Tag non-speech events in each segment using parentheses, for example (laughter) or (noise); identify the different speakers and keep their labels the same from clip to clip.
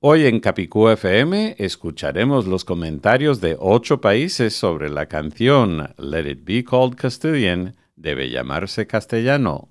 Speaker 1: Hoy en Capicú FM escucharemos los comentarios de ocho países sobre la canción Let It Be Called Castilian, debe llamarse castellano.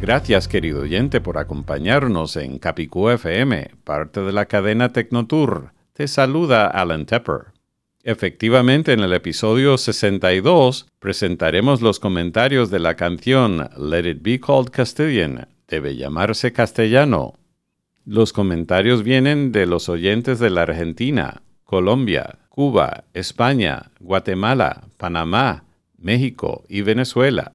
Speaker 1: Gracias, querido oyente, por acompañarnos en Capicú FM, parte de la cadena Tecnotour. Te saluda Alan Tepper. Efectivamente, en el episodio 62 presentaremos los comentarios de la canción Let It Be Called Castilian, debe llamarse castellano. Los comentarios vienen de los oyentes de la Argentina, Colombia, Cuba, España, Guatemala, Panamá, México y Venezuela.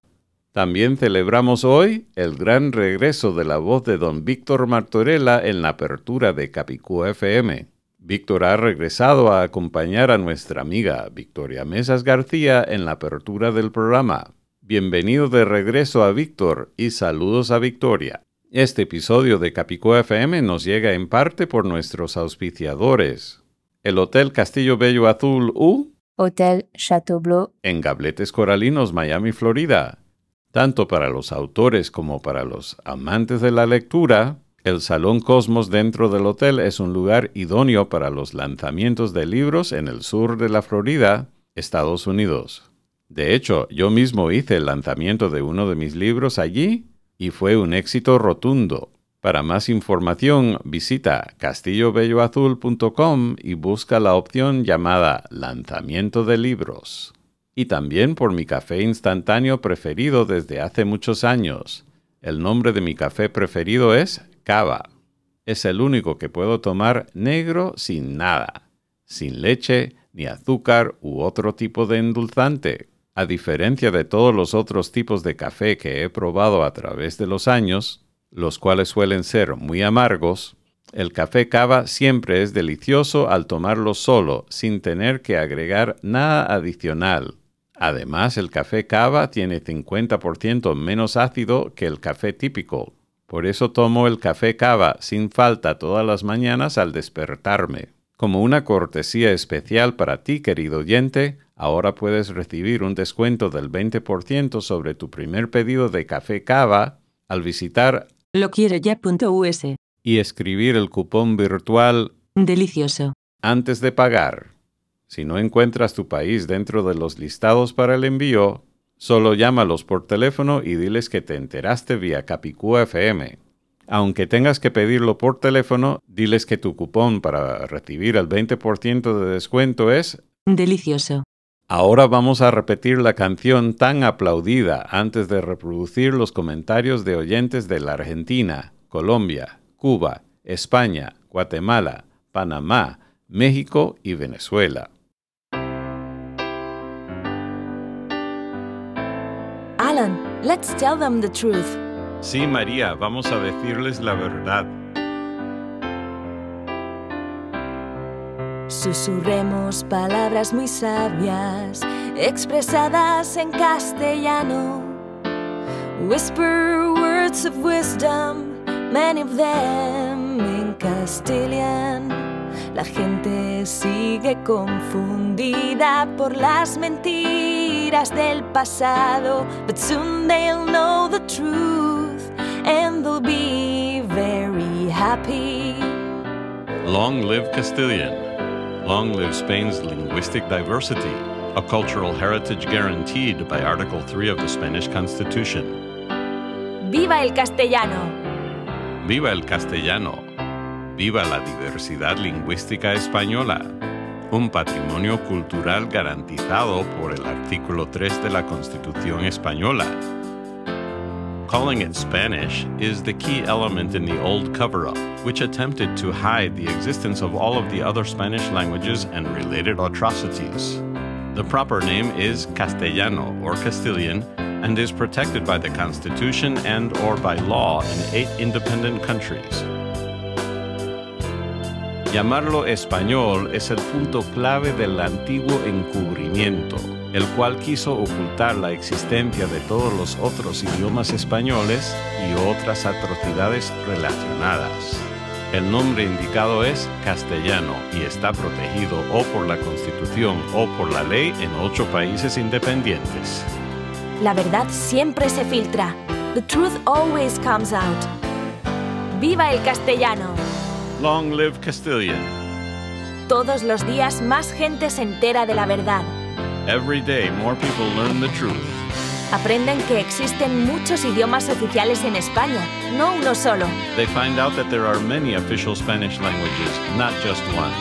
Speaker 1: También celebramos hoy el gran regreso de la voz de don Víctor Martorella en la apertura de Capicú FM. Víctor ha regresado a acompañar a nuestra amiga Victoria Mesas García en la apertura del programa. Bienvenido de regreso a Víctor y saludos a Victoria. Este episodio de Capicú FM nos llega en parte por nuestros auspiciadores. El Hotel Castillo Bello Azul U
Speaker 2: Hotel Chateaubleu,
Speaker 1: en Gabletes Coralinos, Miami, Florida. Tanto para los autores como para los amantes de la lectura, el Salón Cosmos dentro del hotel es un lugar idóneo para los lanzamientos de libros en el sur de la Florida, Estados Unidos. De hecho, yo mismo hice el lanzamiento de uno de mis libros allí y fue un éxito rotundo. Para más información, visita castillobelloazul.com y busca la opción llamada Lanzamiento de Libros y también por mi café instantáneo preferido desde hace muchos años. El nombre de mi café preferido es Cava. Es el único que puedo tomar negro sin nada, sin leche, ni azúcar u otro tipo de endulzante. A diferencia de todos los otros tipos de café que he probado a través de los años, los cuales suelen ser muy amargos, el café cava siempre es delicioso al tomarlo solo, sin tener que agregar nada adicional. Además, el café cava tiene 50% menos ácido que el café típico. Por eso tomo el café cava sin falta todas las mañanas al despertarme. Como una cortesía especial para ti, querido oyente, ahora puedes recibir un descuento del 20% sobre tu primer pedido de café cava al visitar
Speaker 3: Lo quiero ya.us.
Speaker 1: y escribir el cupón virtual
Speaker 3: Delicioso.
Speaker 1: antes de pagar. Si no encuentras tu país dentro de los listados para el envío, solo llámalos por teléfono y diles que te enteraste vía Capicú FM. Aunque tengas que pedirlo por teléfono, diles que tu cupón para recibir el 20% de descuento es
Speaker 3: Delicioso.
Speaker 1: Ahora vamos a repetir la canción tan aplaudida antes de reproducir los comentarios de oyentes de la Argentina, Colombia, Cuba, España, Guatemala, Panamá, México y Venezuela.
Speaker 4: Let's tell them the truth.
Speaker 1: Sí, María, vamos a decirles la verdad.
Speaker 4: Susurremos palabras muy sabias, expresadas en castellano. Whisper words of wisdom, many of them in Castilian. La gente sigue confundida por las mentiras del pasado, but soon they'll know the truth and they'll be very happy.
Speaker 1: Long live Castilian. Long live Spain's linguistic diversity, a cultural heritage guaranteed by Article 3 of the Spanish Constitution.
Speaker 4: ¡Viva el castellano!
Speaker 1: Viva el castellano. Viva la diversidad lingüística española. un patrimonio cultural garantizado por el artículo 3 de la Constitución española. Calling it Spanish is the key element in the old cover up, which attempted to hide the existence of all of the other Spanish languages and related atrocities. The proper name is Castellano or Castilian and is protected by the Constitution and or by law in eight independent countries. Llamarlo español es el punto clave del antiguo encubrimiento, el cual quiso ocultar la existencia de todos los otros idiomas españoles y otras atrocidades relacionadas. El nombre indicado es castellano y está protegido o por la Constitución o por la ley en ocho países independientes.
Speaker 4: La verdad siempre se filtra. The truth always comes out. ¡Viva el castellano!
Speaker 1: Long live Castilian.
Speaker 4: Todos los días más gente se entera de la verdad.
Speaker 1: Every day more people learn the truth.
Speaker 4: Aprenden que existen muchos idiomas oficiales en España, no uno solo.
Speaker 1: They find out that there are many official Spanish languages, not just one.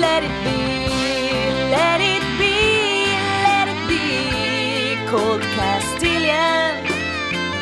Speaker 4: Let it be, let it be, let it be, called Castilian.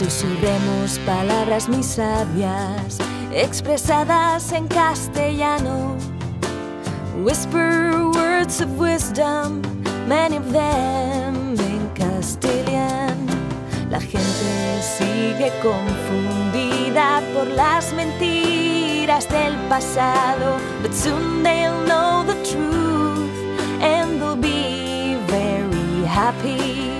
Speaker 4: Susurremos palabras muy sabias, expresadas en castellano. Whisper words of wisdom, many of them in Castilian. La gente sigue confundida por las mentiras del pasado, but soon they'll know the truth and they'll be very happy.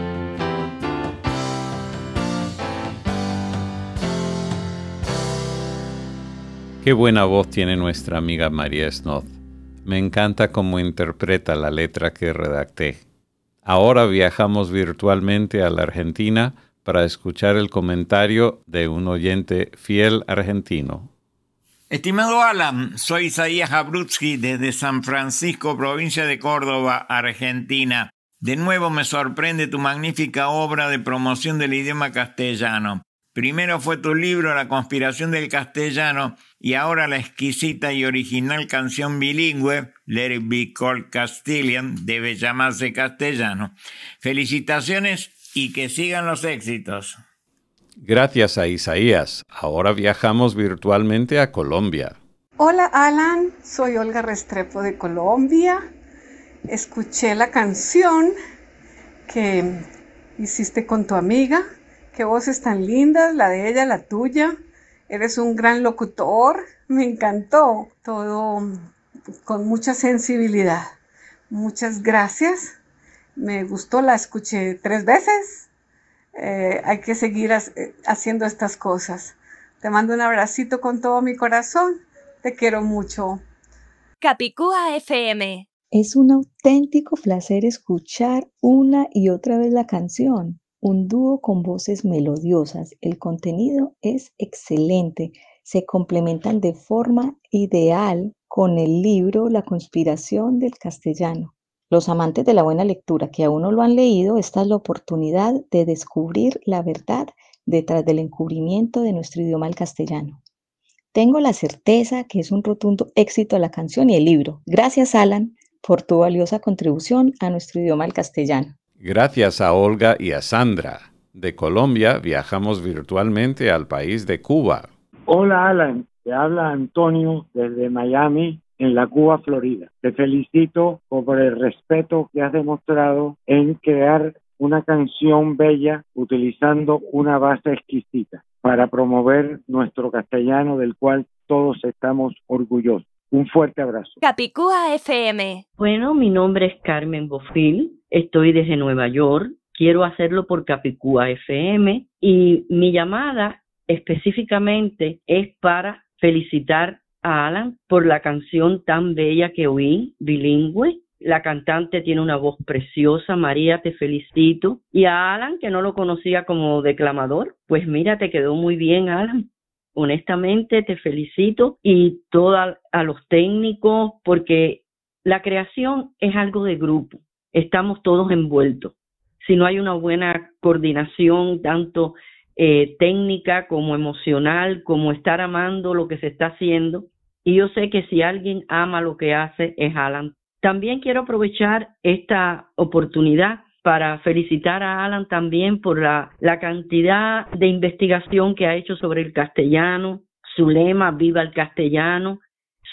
Speaker 1: Qué buena voz tiene nuestra amiga María Snoth. Me encanta cómo interpreta la letra que redacté. Ahora viajamos virtualmente a la Argentina para escuchar el comentario de un oyente fiel argentino.
Speaker 5: Estimado Alan, soy Isaías Abrutsky desde San Francisco, provincia de Córdoba, Argentina. De nuevo me sorprende tu magnífica obra de promoción del idioma castellano. Primero fue tu libro La conspiración del castellano y ahora la exquisita y original canción bilingüe Let It Be Called Castilian debe llamarse castellano. Felicitaciones y que sigan los éxitos.
Speaker 1: Gracias a Isaías. Ahora viajamos virtualmente a Colombia.
Speaker 6: Hola Alan, soy Olga Restrepo de Colombia. Escuché la canción que hiciste con tu amiga. Qué voces tan lindas, la de ella, la tuya. Eres un gran locutor. Me encantó. Todo con mucha sensibilidad. Muchas gracias. Me gustó, la escuché tres veces. Eh, hay que seguir haciendo estas cosas. Te mando un abracito con todo mi corazón. Te quiero mucho.
Speaker 4: Capicúa FM.
Speaker 7: Es un auténtico placer escuchar una y otra vez la canción. Un dúo con voces melodiosas. El contenido es excelente. Se complementan de forma ideal con el libro La conspiración del castellano. Los amantes de la buena lectura que aún no lo han leído, esta es la oportunidad de descubrir la verdad detrás del encubrimiento de nuestro idioma el castellano. Tengo la certeza que es un rotundo éxito la canción y el libro. Gracias, Alan, por tu valiosa contribución a nuestro idioma el castellano.
Speaker 1: Gracias a Olga y a Sandra. De Colombia viajamos virtualmente al país de Cuba.
Speaker 8: Hola Alan, te habla Antonio desde Miami, en la Cuba, Florida. Te felicito por el respeto que has demostrado en crear una canción bella utilizando una base exquisita para promover nuestro castellano del cual todos estamos orgullosos. Un fuerte abrazo.
Speaker 4: Capicúa FM.
Speaker 9: Bueno, mi nombre es Carmen Bofil, estoy desde Nueva York, quiero hacerlo por Capicúa FM y mi llamada específicamente es para felicitar a Alan por la canción tan bella que oí, bilingüe. La cantante tiene una voz preciosa, María, te felicito. Y a Alan, que no lo conocía como declamador, pues mira, te quedó muy bien, Alan. Honestamente, te felicito y todos a los técnicos, porque la creación es algo de grupo. Estamos todos envueltos. Si no hay una buena coordinación, tanto eh, técnica como emocional, como estar amando lo que se está haciendo. Y yo sé que si alguien ama lo que hace es Alan. También quiero aprovechar esta oportunidad para felicitar a Alan también por la, cantidad de investigación que ha hecho sobre el castellano, su lema Viva el castellano,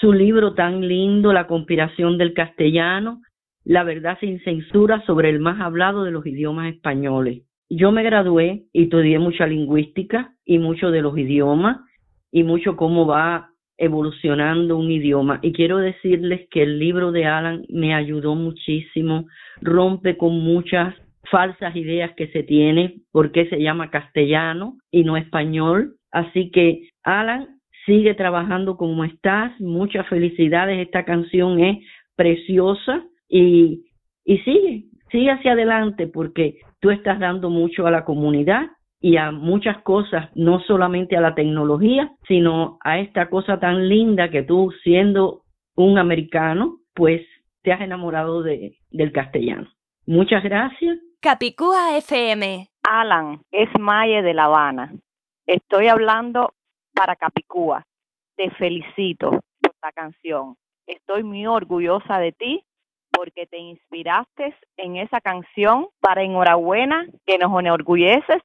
Speaker 9: su libro tan lindo, La conspiración del castellano, La verdad sin censura sobre el más hablado de los idiomas españoles. Yo me gradué y estudié mucha lingüística y mucho de los idiomas y mucho cómo va evolucionando un idioma. Y quiero decirles que el libro de Alan me ayudó muchísimo, rompe con muchas falsas ideas que se tiene, porque se llama castellano y no español. Así que, Alan, sigue trabajando como estás. Muchas felicidades. Esta canción es preciosa y, y sigue, sigue hacia adelante porque tú estás dando mucho a la comunidad y a muchas cosas, no solamente a la tecnología, sino a esta cosa tan linda que tú siendo un americano, pues te has enamorado de, del castellano. Muchas gracias.
Speaker 4: Capicúa FM.
Speaker 10: Alan, es Maye de La Habana. Estoy hablando para Capicúa. Te felicito por la canción. Estoy muy orgullosa de ti porque te inspiraste en esa canción para enhorabuena que nos enorgulleces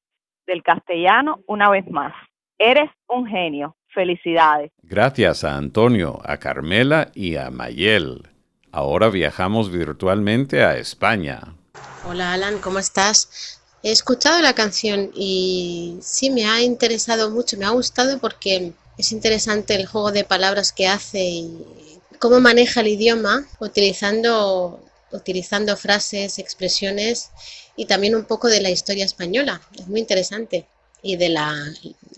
Speaker 10: del castellano una vez más. Eres un genio. Felicidades.
Speaker 1: Gracias a Antonio, a Carmela y a Mayel. Ahora viajamos virtualmente a España.
Speaker 11: Hola Alan, ¿cómo estás? He escuchado la canción y sí me ha interesado mucho, me ha gustado porque es interesante el juego de palabras que hace y cómo maneja el idioma utilizando, utilizando frases, expresiones y también un poco de la historia española. Es muy interesante y de la,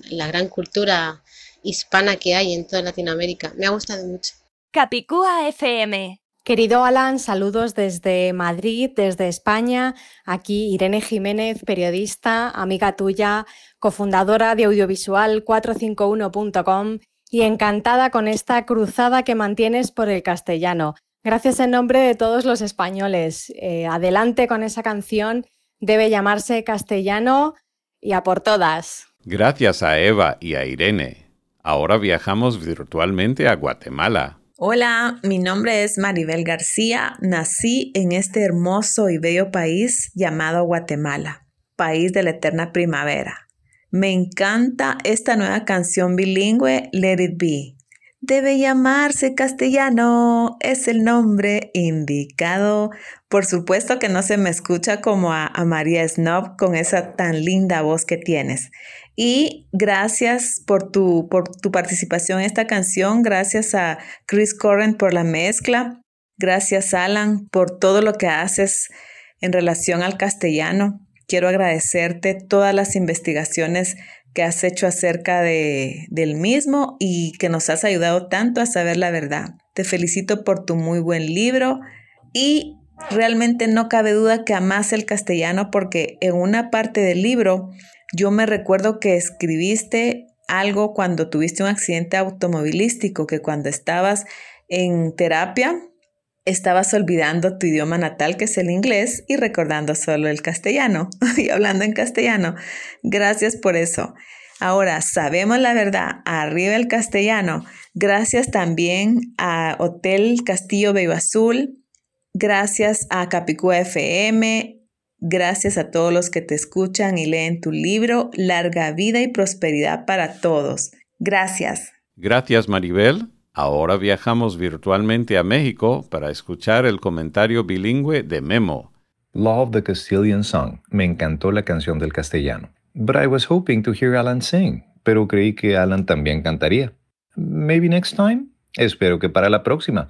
Speaker 11: la gran cultura hispana que hay en toda Latinoamérica. Me ha gustado mucho.
Speaker 4: Capicúa FM.
Speaker 12: Querido Alan, saludos desde Madrid, desde España. Aquí Irene Jiménez, periodista, amiga tuya, cofundadora de audiovisual 451.com y encantada con esta cruzada que mantienes por el castellano. Gracias en nombre de todos los españoles. Eh, adelante con esa canción. Debe llamarse Castellano y a por todas.
Speaker 1: Gracias a Eva y a Irene. Ahora viajamos virtualmente a Guatemala.
Speaker 13: Hola, mi nombre es Maribel García. Nací en este hermoso y bello país llamado Guatemala, país de la eterna primavera. Me encanta esta nueva canción bilingüe, Let It Be. Debe llamarse castellano, es el nombre indicado. Por supuesto que no se me escucha como a, María Snob con esa tan linda voz que tienes. Y gracias por tu, por tu participación en esta canción, gracias a Chris Corren por la mezcla, gracias Alan por todo lo que haces en relación al castellano. Quiero agradecerte todas las investigaciones que has hecho acerca de, del mismo y que nos has ayudado tanto a saber la verdad. Te felicito por tu muy buen libro y realmente no cabe duda que amas el castellano porque en una parte del libro yo me recuerdo que escribiste algo cuando tuviste un accidente automovilístico, que cuando estabas en terapia estabas olvidando tu idioma natal, que es el inglés, y recordando solo el castellano (laughs) y hablando en castellano. Gracias por eso. Ahora, sabemos la verdad, arriba el castellano. Gracias también a Hotel Castillo Bello Azul. Gracias a Capicúa FM. Gracias a todos los que te escuchan y leen tu libro. Larga vida y prosperidad para todos. Gracias.
Speaker 1: Gracias, Maribel. Ahora viajamos virtualmente a México para escuchar el comentario bilingüe de Memo.
Speaker 14: Love the Castilian Song. Me encantó la canción del castellano. But I was hoping to hear Alan sing, pero creí que Alan también cantaría. Maybe next time? Espero que para la próxima.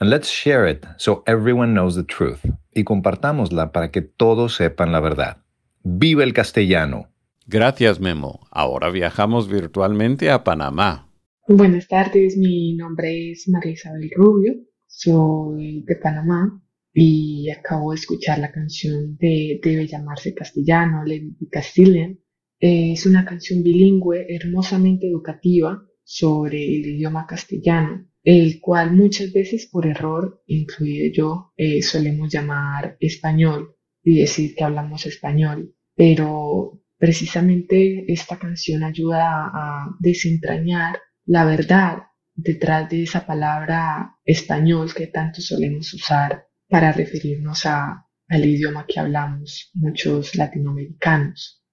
Speaker 14: And let's share it so everyone knows the truth. Y compartámosla para que todos sepan la verdad. ¡Viva el castellano!
Speaker 1: Gracias, Memo. Ahora viajamos virtualmente a Panamá.
Speaker 15: Buenas tardes, mi nombre es María Isabel Rubio, soy de Panamá y acabo de escuchar la canción de Debe llamarse castellano, Lady Castilian. Es una canción bilingüe hermosamente educativa sobre el idioma castellano, el cual muchas veces por error, incluido yo, eh, solemos llamar español y decir que hablamos español, pero precisamente esta canción ayuda a desentrañar la verdad detrás de esa palabra español que tanto solemos usar para referirnos a, al idioma que hablamos muchos latinoamericanos.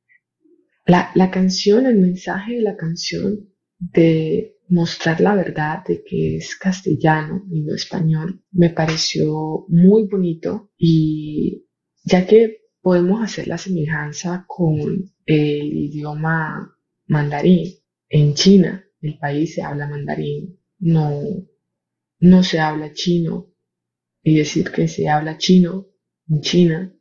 Speaker 15: La, la canción, el mensaje de la canción de mostrar la verdad de que es castellano y no español me pareció muy bonito y ya que podemos hacer la semejanza con el idioma mandarín en China, el país se habla mandarín, no, no se habla chino. Y decir que se habla chino en China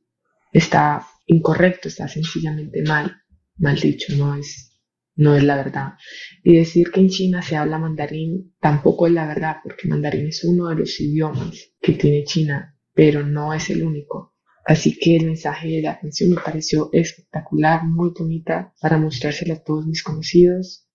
Speaker 15: está incorrecto, está sencillamente mal, mal dicho, no es, no es la verdad. Y decir que en China se habla mandarín tampoco es la verdad, porque mandarín es uno de los idiomas que tiene China, pero no es el único. Así que el mensaje de la canción me pareció espectacular, muy bonita para mostrársela a todos mis conocidos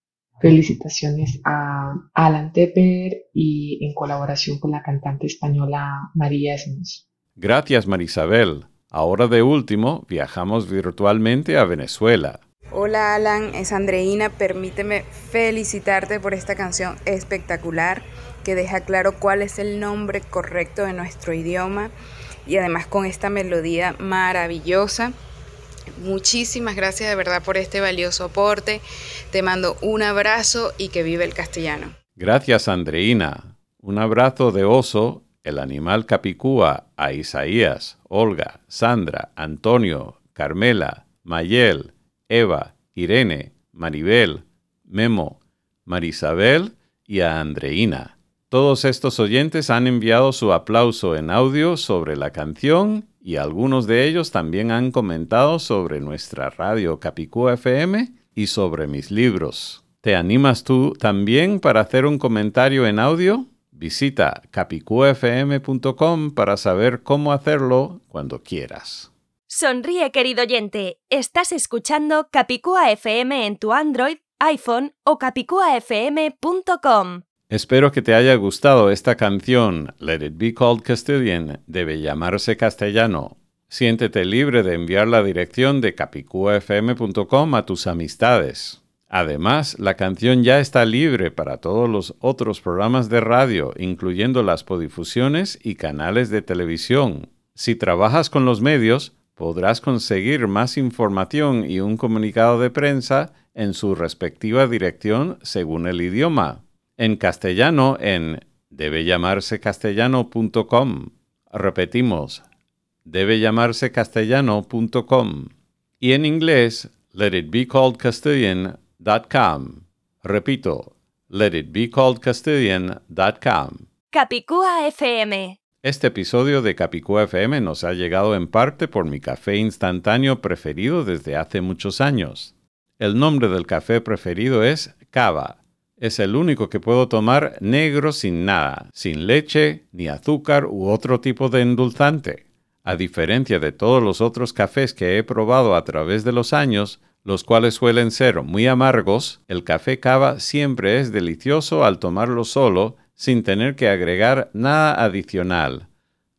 Speaker 15: Felicitaciones a Alan Tepper y en colaboración con la cantante española María Esmos.
Speaker 1: Gracias, Marisabel. Ahora de último, viajamos virtualmente a Venezuela.
Speaker 16: Hola Alan, es Andreina. Permíteme felicitarte por esta canción espectacular que deja claro cuál es el nombre correcto de nuestro idioma y además con esta melodía maravillosa Muchísimas gracias de verdad por este valioso aporte. Te mando un abrazo y que vive el castellano.
Speaker 1: Gracias, Andreina. Un abrazo de oso, el animal capicúa, a Isaías, Olga, Sandra, Antonio, Carmela, Mayel, Eva, Irene, Maribel, Memo, Marisabel y a Andreina. Todos estos oyentes han enviado su aplauso en audio sobre la canción y algunos de ellos también han comentado sobre nuestra radio Capicú FM y sobre mis libros. ¿Te animas tú también para hacer un comentario en audio? Visita capicufm.com para saber cómo hacerlo cuando quieras.
Speaker 4: Sonríe, querido oyente. Estás escuchando Capicúa FM en tu Android, iPhone o capicuafm.com.
Speaker 1: Espero que te haya gustado esta canción, Let It Be Called Castilian, debe llamarse castellano. Siéntete libre de enviar la dirección de capicuafm.com a tus amistades. Además, la canción ya está libre para todos los otros programas de radio, incluyendo las podifusiones y canales de televisión. Si trabajas con los medios, podrás conseguir más información y un comunicado de prensa en su respectiva dirección según el idioma en castellano en debe llamarse castellano.com. Repetimos, debe llamarse castellano.com. Y en inglés, let it be called Castilian.com. Repito, let it be called Castilian.com.
Speaker 4: Capicúa FM.
Speaker 1: Este episodio de Capicúa FM nos ha llegado en parte por mi café instantáneo preferido desde hace muchos años. El nombre del café preferido es Cava es el único que puedo tomar negro sin nada, sin leche, ni azúcar u otro tipo de endulzante. A diferencia de todos los otros cafés que he probado a través de los años, los cuales suelen ser muy amargos, el café cava siempre es delicioso al tomarlo solo, sin tener que agregar nada adicional.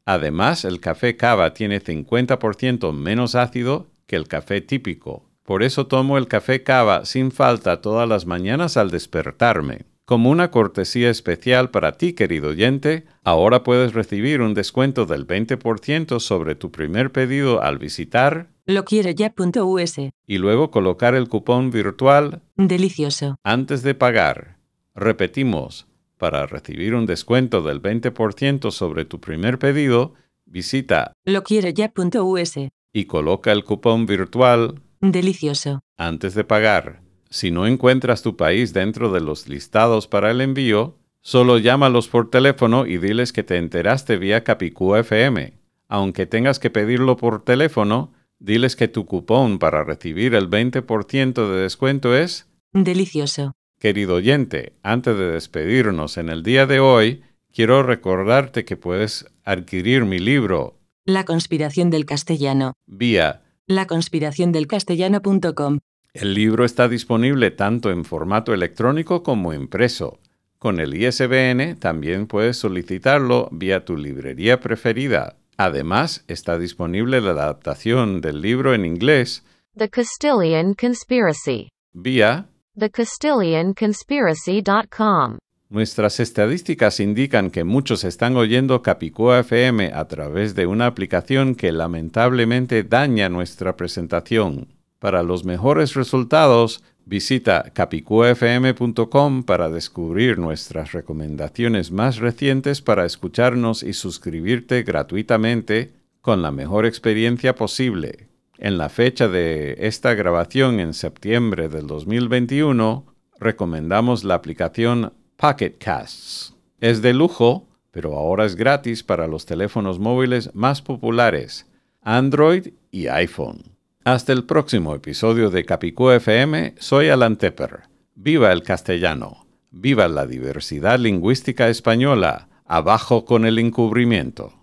Speaker 1: Además, el café cava tiene 50% menos ácido que el café típico. Por eso tomo el café cava sin falta todas las mañanas al despertarme. Como una cortesía especial para ti, querido oyente, ahora puedes recibir un descuento del 20% sobre tu primer pedido al visitar
Speaker 3: loquieroya.us
Speaker 1: y luego colocar el cupón virtual
Speaker 3: Delicioso.
Speaker 1: antes de pagar. Repetimos, para recibir un descuento del 20% sobre tu primer pedido, visita
Speaker 3: loquieroya.us
Speaker 1: y coloca el cupón virtual
Speaker 3: Delicioso.
Speaker 1: antes de pagar. Si no encuentras tu país dentro de los listados para el envío, solo llámalos por teléfono y diles que te enteraste vía Capicúa FM. Aunque tengas que pedirlo por teléfono, diles que tu cupón para recibir el 20% de descuento es
Speaker 3: Delicioso.
Speaker 1: Querido oyente, antes de despedirnos en el día de hoy, quiero recordarte que puedes adquirir mi libro
Speaker 3: La conspiración del castellano.
Speaker 1: vía
Speaker 3: laconspiraciondelcastellano.com.
Speaker 1: El libro está disponible tanto en formato electrónico como impreso. Con el ISBN también puedes solicitarlo vía tu librería preferida. Además, está disponible la adaptación del libro en inglés
Speaker 17: The Castilian Conspiracy.
Speaker 1: vía
Speaker 17: TheCastilianConspiracy.com.
Speaker 1: Nuestras estadísticas indican que muchos están oyendo Capicúa FM a través de una aplicación que lamentablemente daña nuestra presentación. Para los mejores resultados, visita capicuafm.com para descubrir nuestras recomendaciones más recientes para escucharnos y suscribirte gratuitamente con la mejor experiencia posible. En la fecha de esta grabación en septiembre del 2021, recomendamos la aplicación Pocket Casts. Es de lujo, pero ahora es gratis para los teléfonos móviles más populares, Android y iPhone. Hasta el próximo episodio de Capicú FM, soy Alan Tepper. Viva el castellano, viva la diversidad lingüística española, abajo con el encubrimiento.